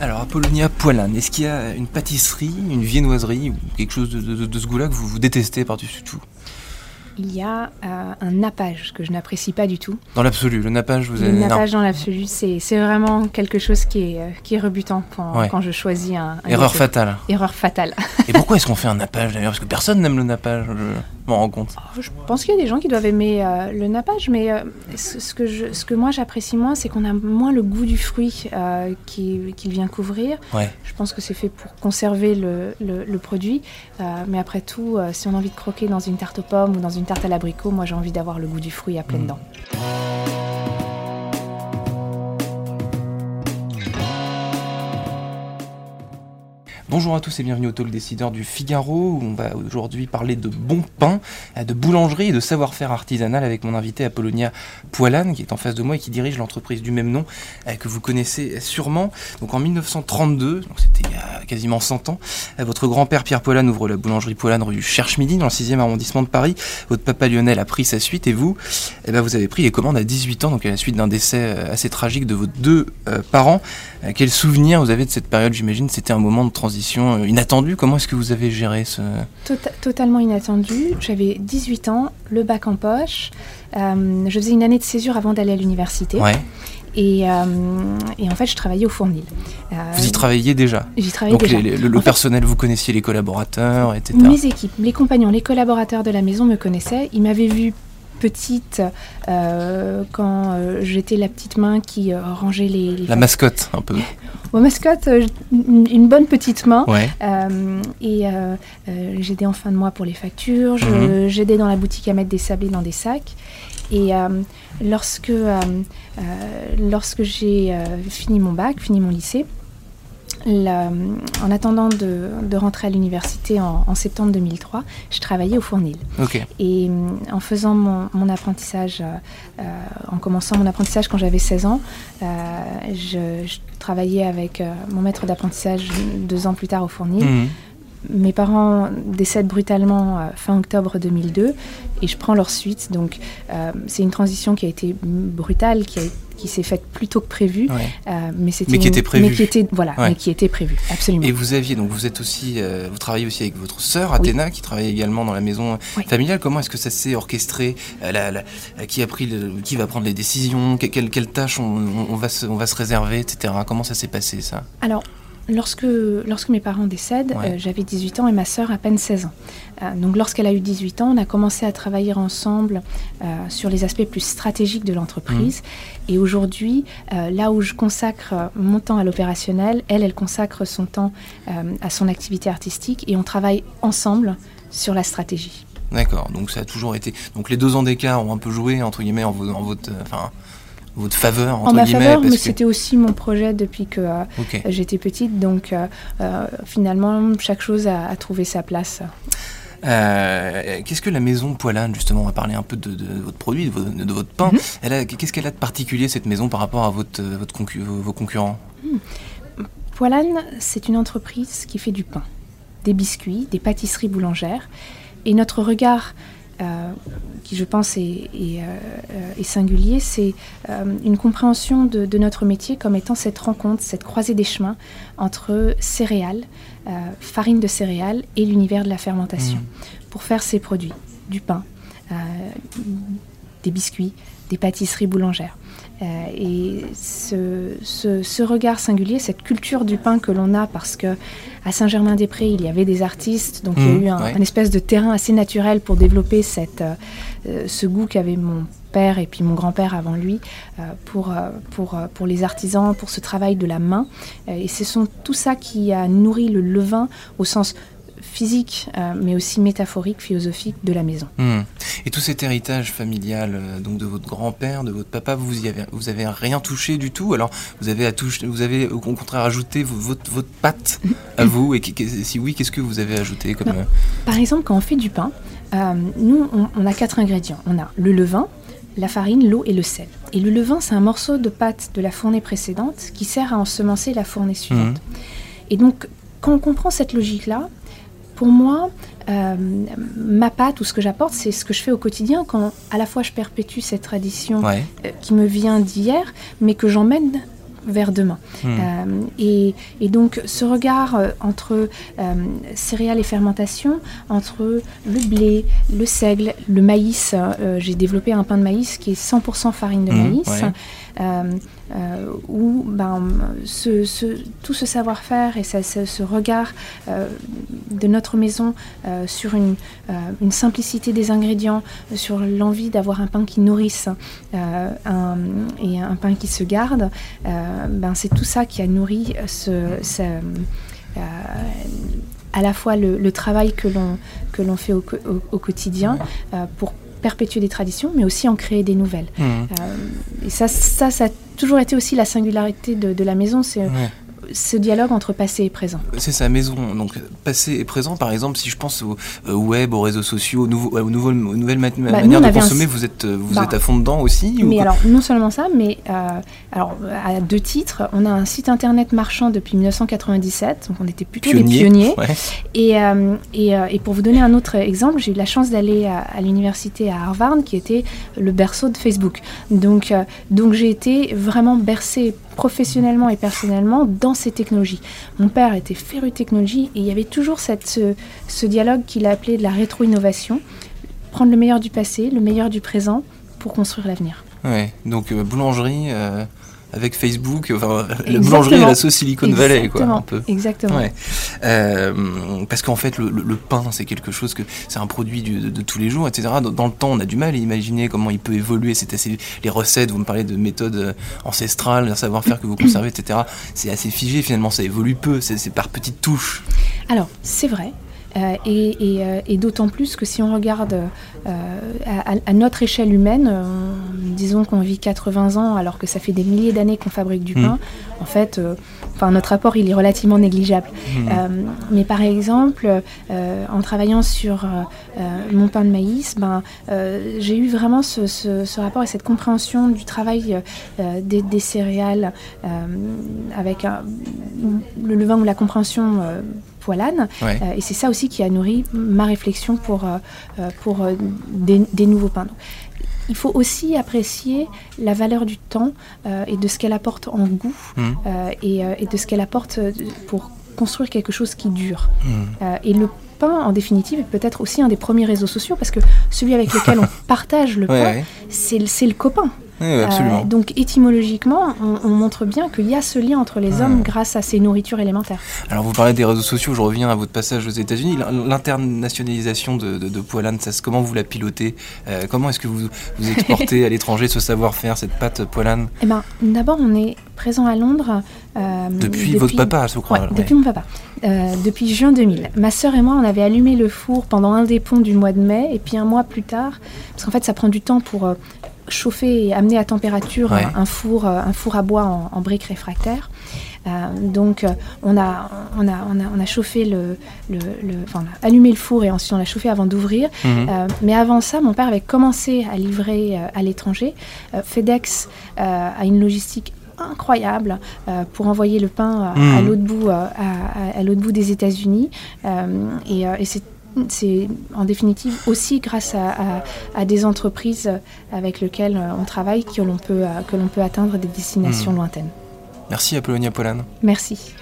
Alors, Apollonia Poilane, est-ce qu'il y a une pâtisserie, une viennoiserie ou quelque chose de, de- de ce goût-là que vous, vous détestez par-dessus tout? Il y a euh, un nappage que je n'apprécie pas du tout. Dans l'absolu, le nappage, vous Le avez... non. nappage dans l'absolu, c'est vraiment quelque chose qui est, euh, qui est rebutant quand, Ouais. quand je choisis un, un Erreur gâteau. fatale. Erreur fatale. Et pourquoi est-ce qu'on fait un nappage d'ailleurs? Parce que personne n'aime le nappage, je m'en rends compte. Oh, Je pense qu'il y a des gens qui doivent aimer euh, le nappage, mais euh, ce, ce que je, ce que moi j'apprécie moins, c'est qu'on a moins le goût du fruit euh, qui- qu'il vient couvrir. Ouais. Je pense que c'est fait pour conserver le, le- le produit, mais après tout, si on a envie de croquer dans une tarte aux pommes ou dans une tarte à l'abricot, moi j'ai envie d'avoir le goût du fruit à pleines Mm. dents. Bonjour à tous et bienvenue au Talk Décideur du Figaro où on va aujourd'hui parler de bon pain, euh, de boulangerie et de savoir-faire artisanal avec mon invité Apollonia Poilane qui est en face de moi et qui dirige l'entreprise du même nom euh, que vous connaissez sûrement. Donc en 1932, donc c'était il y a quasiment 100 ans, euh, votre grand-père Pierre Poilane ouvre la boulangerie Poilane rue Cherche-Midi dans le 6e arrondissement de Paris. Votre papa Lionel a pris sa suite et vous, eh ben, vous avez pris les commandes à 18 ans donc à la suite d'un décès assez tragique de vos deux parents. Quel souvenir vous avez de cette période? J'imagine c'était un moment de transition euh, inattendu. Comment est-ce que vous avez géré ce... Tota- totalement inattendu. J'avais 18 ans, le bac en poche. Euh, je faisais une année de césure avant d'aller à l'université. Ouais. Et, euh, et en fait, je travaillais au Fournil. Euh, Vous y travailliez déjà J'y travaillais Donc déjà. les- les- le, fait- personnel, vous connaissiez les collaborateurs, etc. Mes équipes, les compagnons, les collaborateurs de la maison me connaissaient. Ils m'avaient vue petite euh, quand euh, j'étais la petite main qui euh, rangeait les, les La mascotte, un peu. Bon, mascotte, une, bonne petite main. Ouais. Et j'aidais en fin de mois pour les factures, Mhm. j'aidais dans la boutique à mettre des sablés dans des sacs. Et lorsque, lorsque j'ai fini mon bac, fini mon lycée, la- en attendant de, de rentrer à l'université en, en septembre 2003, je travaillais au Fournil. Et euh, en faisant mon, mon apprentissage, euh, euh, en commençant mon apprentissage quand j'avais 16 ans, euh, je, je travaillais avec euh, mon maître d'apprentissage deux ans plus tard au Fournil. Mhm. Mes parents décèdent brutalement euh, fin octobre 2002 et je prends leur suite. Donc euh, c'est une transition qui a été brutale, qui, a- qui s'est faite plus tôt que prévu. Ouais. euh, mais, c'était Mais qui une- était prévue. Mais qui était, voilà, Ouais. mais qui était prévu, absolument. Et vous aviez, donc vous êtes aussi, euh, vous travaillez aussi avec votre sœur Athéna, qui travaille également dans la maison Oui. familiale. Comment est-ce que ça s'est orchestré Euh, la- la- Qui a pris, le- qui va prendre les décisions Que- Quelles tâches on, on- on va se, on va se réserver, etc. Comment ça s'est passé ça? Alors, lorsque, lorsque mes parents décèdent, Ouais. euh, j'avais 18 ans et ma sœur à peine 16 ans. Euh, donc lorsqu'elle a eu 18 ans, on a commencé à travailler ensemble euh, sur les aspects plus stratégiques de l'entreprise. Et aujourd'hui, là où je consacre mon temps à l'opérationnel, elle, elle consacre son temps à son activité artistique et on travaille ensemble sur la stratégie. D'accord. Donc ça a toujours été. Donc les deux ans d'écart ont un peu joué entre guillemets en, en votre, enfin, votre faveur entre en ma guillemets. faveur, mais parce que- c'était aussi mon projet depuis que euh, j'étais petite. Donc euh, euh, finalement, chaque chose a, a trouvé sa place. Euh, qu'est-ce que la maison Poilane, justement, on va parler un peu de, de votre produit, de, vo- de votre pain. Mhm. Qu'est-ce qu'elle a de particulier cette maison par rapport à votre, votre concu- vos, vos concurrents? Poilane, c'est une entreprise qui fait du pain, des biscuits, des pâtisseries boulangères. Et notre regard, euh, qui je pense est, est, euh, euh, est singulier, c'est euh, une compréhension de, de notre métier comme étant cette rencontre, cette croisée des chemins entre céréales, farine de céréales et l'univers de la fermentation pour faire ces produits, du pain, des biscuits, des pâtisseries boulangères. Euh, et ce, ce- ce regard singulier, cette culture du pain que l'on a, parce que à Saint-Germain-des-Prés, il y avait des artistes, donc il y a Mhm, eu un, ouais. un espèce de terrain assez naturel pour développer cette, euh, euh, ce goût qu'avait mon père et puis mon grand-père avant lui euh, pour, pour, pour les artisans, pour ce travail de la main. Et ce sont tout ça qui a nourri le levain au sens physique, euh, mais aussi métaphorique, philosophique de la maison. Hmm. Et tout cet héritage familial, euh, donc de votre grand-père, de votre papa, vous y avez, vous avez rien touché du tout? Alors, vous avez à toucher, vous avez au contraire ajouté vo- votre, votre patte à vous? Et si oui, qu'est-ce que vous avez ajouté comme Non. euh, Par exemple, quand on fait du pain, nous, on, on a quatre ingrédients. On a le levain, la farine, l'eau et le sel. Et le levain, c'est un morceau de pâte de la fournée précédente qui sert à ensemencer la fournée suivante. Mhm. Et donc, quand on comprend cette logique-là, pour moi, euh, ma pâte ou ce que j'apporte, c'est ce que je fais au quotidien quand à la fois je perpétue cette tradition Ouais. euh, qui me vient d'hier, mais que j'emmène vers demain. Et, et, donc ce regard entre céréales et fermentation, entre le blé, le seigle, le maïs, j'ai développé un pain de maïs qui est 100% farine de maïs. Euh, où ben, tout ce savoir-faire et ce, regard euh, de notre maison euh, sur une, simplicité des ingrédients, sur l'envie d'avoir un pain qui nourrisse et un pain qui se garde, ben, c'est tout ça qui a nourri à la fois le, travail que l'on fait au quotidien pour perpétuer des traditions, mais aussi en créer des nouvelles. Mmh. Euh, et ça, ça, ça a toujours été aussi la singularité de, de la maison. C'est ce dialogue entre passé et présent. C'est sa maison, donc passé et présent. Par exemple, si je pense au web, aux réseaux sociaux, aux, nouveaux, aux, nouvelles bah, manières de consommer, vous êtes vous bah, êtes à fond dedans aussi Mais alors non seulement ça, mais euh, alors à deux titres, on a un site internet marchand depuis 1997, donc on était plutôt des pionniers. Et, euh, et, euh, et, pour vous donner un autre exemple, j'ai eu la chance d'aller à, l'université à Harvard, qui était le berceau de Facebook. Donc donc j'ai été vraiment bercé professionnellement et personnellement dans ces technologies. Mon père était féru technologie et il y avait toujours cette, ce, ce dialogue qu'il a appelé de la rétro-innovation, prendre le meilleur du passé, le meilleur du présent pour construire l'avenir. Ouais, donc euh, boulangerie, euh, avec Facebook, enfin, la boulangerie et la sauce Silicon Valley, quoi, un peu. Exactement. Euh, parce qu'en fait, le, pain, c'est quelque chose que c'est un produit de, tous les jours, etc. Dans, le temps, on a du mal à imaginer comment il peut évoluer. C'est assez les recettes. Vous me parlez de méthodes euh, ancestrales, un savoir-faire que vous conservez, etc. C'est assez figé finalement. Ça évolue peu. C'est par petites touches. Alors, c'est vrai. Euh, euh, et, d'autant plus que si on regarde euh, à, notre échelle humaine, disons qu'on vit 80 ans alors que ça fait des milliers d'années qu'on fabrique du mmh. pain, en fait, enfin, notre apport il est relativement négligeable. Mmh. mais par exemple, en travaillant sur mon pain de maïs, ben, j'ai eu vraiment ce, rapport et cette compréhension du travail des, céréales avec le levain ou la compréhension euh, et c'est ça aussi qui a nourri ma réflexion pour, euh, euh, pour des, nouveaux pains. il faut aussi apprécier la valeur du temps et de ce qu'elle apporte en goût mmh. et, de ce qu'elle apporte pour construire quelque chose qui dure. Mmh. et le pain, en définitive, est peut-être aussi un des premiers réseaux sociaux parce que celui avec lequel on partage le pain, c'est le copain. Euh, donc étymologiquement, on, montre bien qu'il y a ce lien entre les hommes grâce à ces nourritures élémentaires. Alors vous parlez des réseaux sociaux, je reviens à votre passage aux États-Unis. L'internationalisation de, de, de Poilane, comment vous la pilotez? Euh, Comment est-ce que vous, vous exportez à l'étranger ce savoir-faire, cette pâte Poilane Eh ben, d'abord, on est présent à Londres. Euh, depuis, votre papa, je crois. depuis mon papa. depuis juin 2000. Ma sœur et moi, on avait allumé le four pendant un des ponts du mois de mai, et puis un mois plus tard, parce qu'en fait, ça prend du temps pour chauffer et amener à température un, four, euh, un four à bois en, briques réfractaires. Euh, donc euh, on, a, on, a, on, a, chauffé le, le, enfin, allumé le four et ensuite on l'a chauffé avant d'ouvrir. Mhm. mais avant ça, mon père avait commencé à livrer à l'étranger. FedEx a une logistique incroyable pour envoyer le pain à mhm. l'autre bout, à, l'autre bout des États-Unis. et, et c'est c'est en définitive aussi grâce à, des entreprises avec lesquelles on travaille que l'on peut, que l'on peut atteindre des destinations hmm. lointaines. Merci Apollonia Polane. Merci.